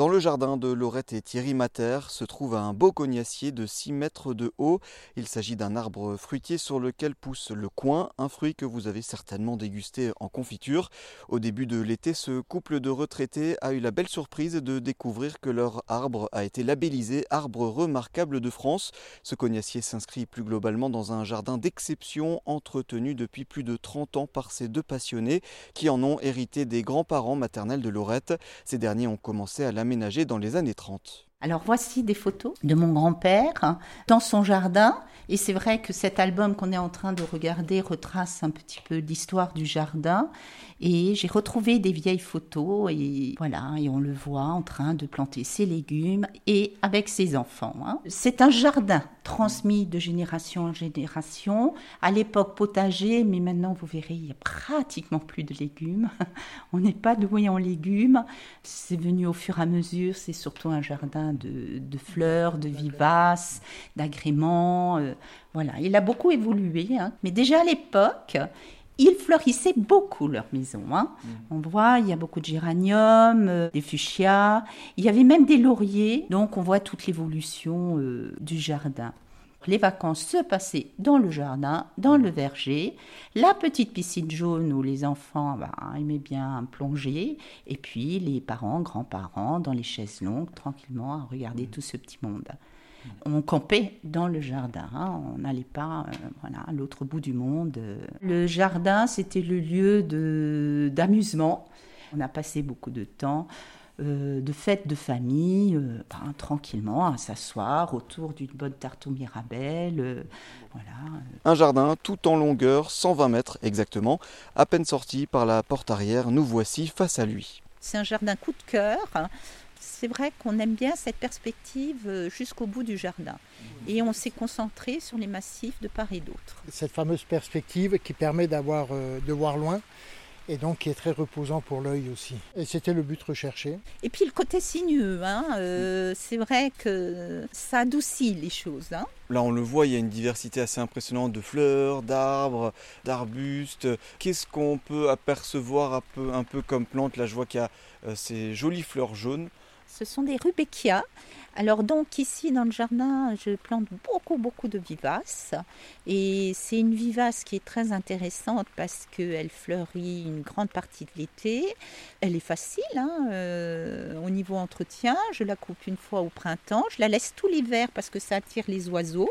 Dans le jardin de Laurette et Thierry Mater se trouve un beau cognacier de 6 mètres de haut. Il s'agit d'un arbre fruitier sur lequel pousse le coin, un fruit que vous avez certainement dégusté en confiture. Au début de l'été, ce couple de retraités a eu la belle surprise de découvrir que leur arbre a été labellisé arbre remarquable de France. Ce cognacier s'inscrit plus globalement dans un jardin d'exception entretenu depuis plus de 30 ans par ces deux passionnés qui en ont hérité des grands-parents maternels de Laurette. Ces derniers ont commencé à dans les années 30. Alors voici des photos de mon grand-père hein, dans son jardin. Et c'est vrai que cet album qu'on est en train de regarder retrace un petit peu l'histoire du jardin. Et j'ai retrouvé des vieilles photos et voilà, et on le voit en train de planter ses légumes et avec ses enfants. Hein. C'est un jardin transmis de génération en génération. À l'époque potager, mais maintenant vous verrez, il n'y a pratiquement plus de légumes. on n'est pas doué en légumes. C'est venu au fur et à mesure. C'est surtout un jardin de, fleurs, de vivaces, d'agréments. Euh, voilà, il a beaucoup évolué. Hein. Mais déjà à l'époque, ils fleurissaient beaucoup leur maison. Hein. Mm. On voit, il y a beaucoup de géraniums, euh, des fuchsias, il y avait même des lauriers. Donc on voit toute l'évolution euh, du jardin les vacances se passaient dans le jardin, dans le verger, la petite piscine jaune où les enfants bah, aimaient bien plonger, et puis les parents, grands-parents, dans les chaises longues, tranquillement, à regarder tout ce petit monde. On campait dans le jardin, hein. on n'allait pas euh, voilà, à l'autre bout du monde. Le jardin, c'était le lieu d'amusement. On a passé beaucoup de temps euh, de fêtes de famille, euh, ben, tranquillement, à s'asseoir autour d'une bonne tarte au mirabelle. Euh, Un jardin tout en longueur, 120 mètres exactement. À peine sorti par la porte arrière, nous voici face à lui. C'est un jardin coup de cœur. C'est vrai qu'on aime bien cette perspective jusqu'au bout du jardin. Et on s'est concentré sur les massifs de part et d'autre. Cette fameuse perspective qui permet d'avoir, de voir loin, et donc qui est très reposant pour l'œil aussi. Et c'était le but recherché. Et puis le côté sinueux, hein, euh, c'est vrai que ça adoucit les choses. Hein. Là, on le voit, il y a une diversité assez impressionnante de fleurs, d'arbres, d'arbustes. Qu'est-ce qu'on peut apercevoir un peu, un peu comme plante? Là, je vois qu'il y a euh, ces jolies fleurs jaunes. Ce sont des rubéquias. Alors donc ici dans le jardin, je plante beaucoup beaucoup de vivaces et c'est une vivace qui est très intéressante parce qu'elle fleurit une grande partie de l'été. Elle est facile hein, euh, au niveau entretien. Je la coupe une fois au printemps. Je la laisse tout l'hiver parce que ça attire les oiseaux.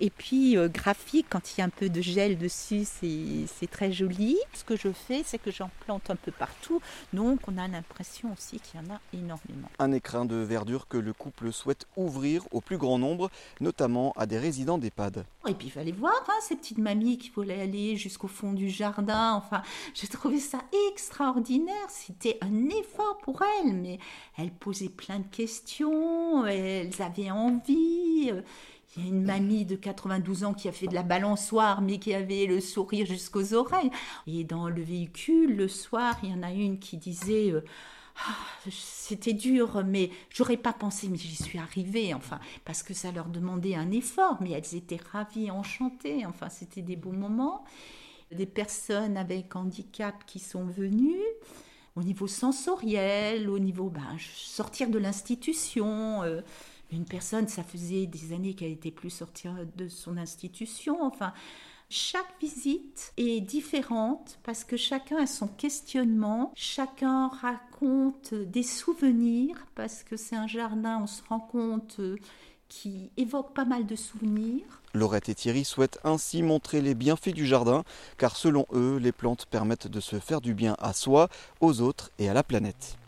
Et puis euh, graphique, quand il y a un peu de gel dessus, c'est très joli. Ce que je fais, c'est que j'en plante un peu partout. Donc on a l'impression aussi qu'il y en a énormément. Un écrin de verdure que le couple souhaite ouvrir au plus grand nombre, notamment à des résidents d'EHPAD. Et puis il fallait voir hein, ces petites mamies qui voulaient aller jusqu'au fond du jardin. Enfin, j'ai trouvé ça extraordinaire. C'était un effort pour elles, mais elles posaient plein de questions, elles avaient envie. Il y a une mamie de 92 ans qui a fait de la balançoire, mais qui avait le sourire jusqu'aux oreilles. Et dans le véhicule, le soir, il y en a une qui disait euh, ah, C'était dur, mais j'aurais pas pensé, mais j'y suis arrivée. Enfin, parce que ça leur demandait un effort, mais elles étaient ravies, enchantées. Enfin, c'était des beaux moments. Des personnes avec handicap qui sont venues au niveau sensoriel, au niveau ben, sortir de l'institution. Euh, une personne, ça faisait des années qu'elle n'était plus sortie de son institution. Enfin, chaque visite est différente parce que chacun a son questionnement, chacun raconte des souvenirs parce que c'est un jardin, on se rend compte, euh, qui évoque pas mal de souvenirs. Laurette et Thierry souhaitent ainsi montrer les bienfaits du jardin, car selon eux, les plantes permettent de se faire du bien à soi, aux autres et à la planète.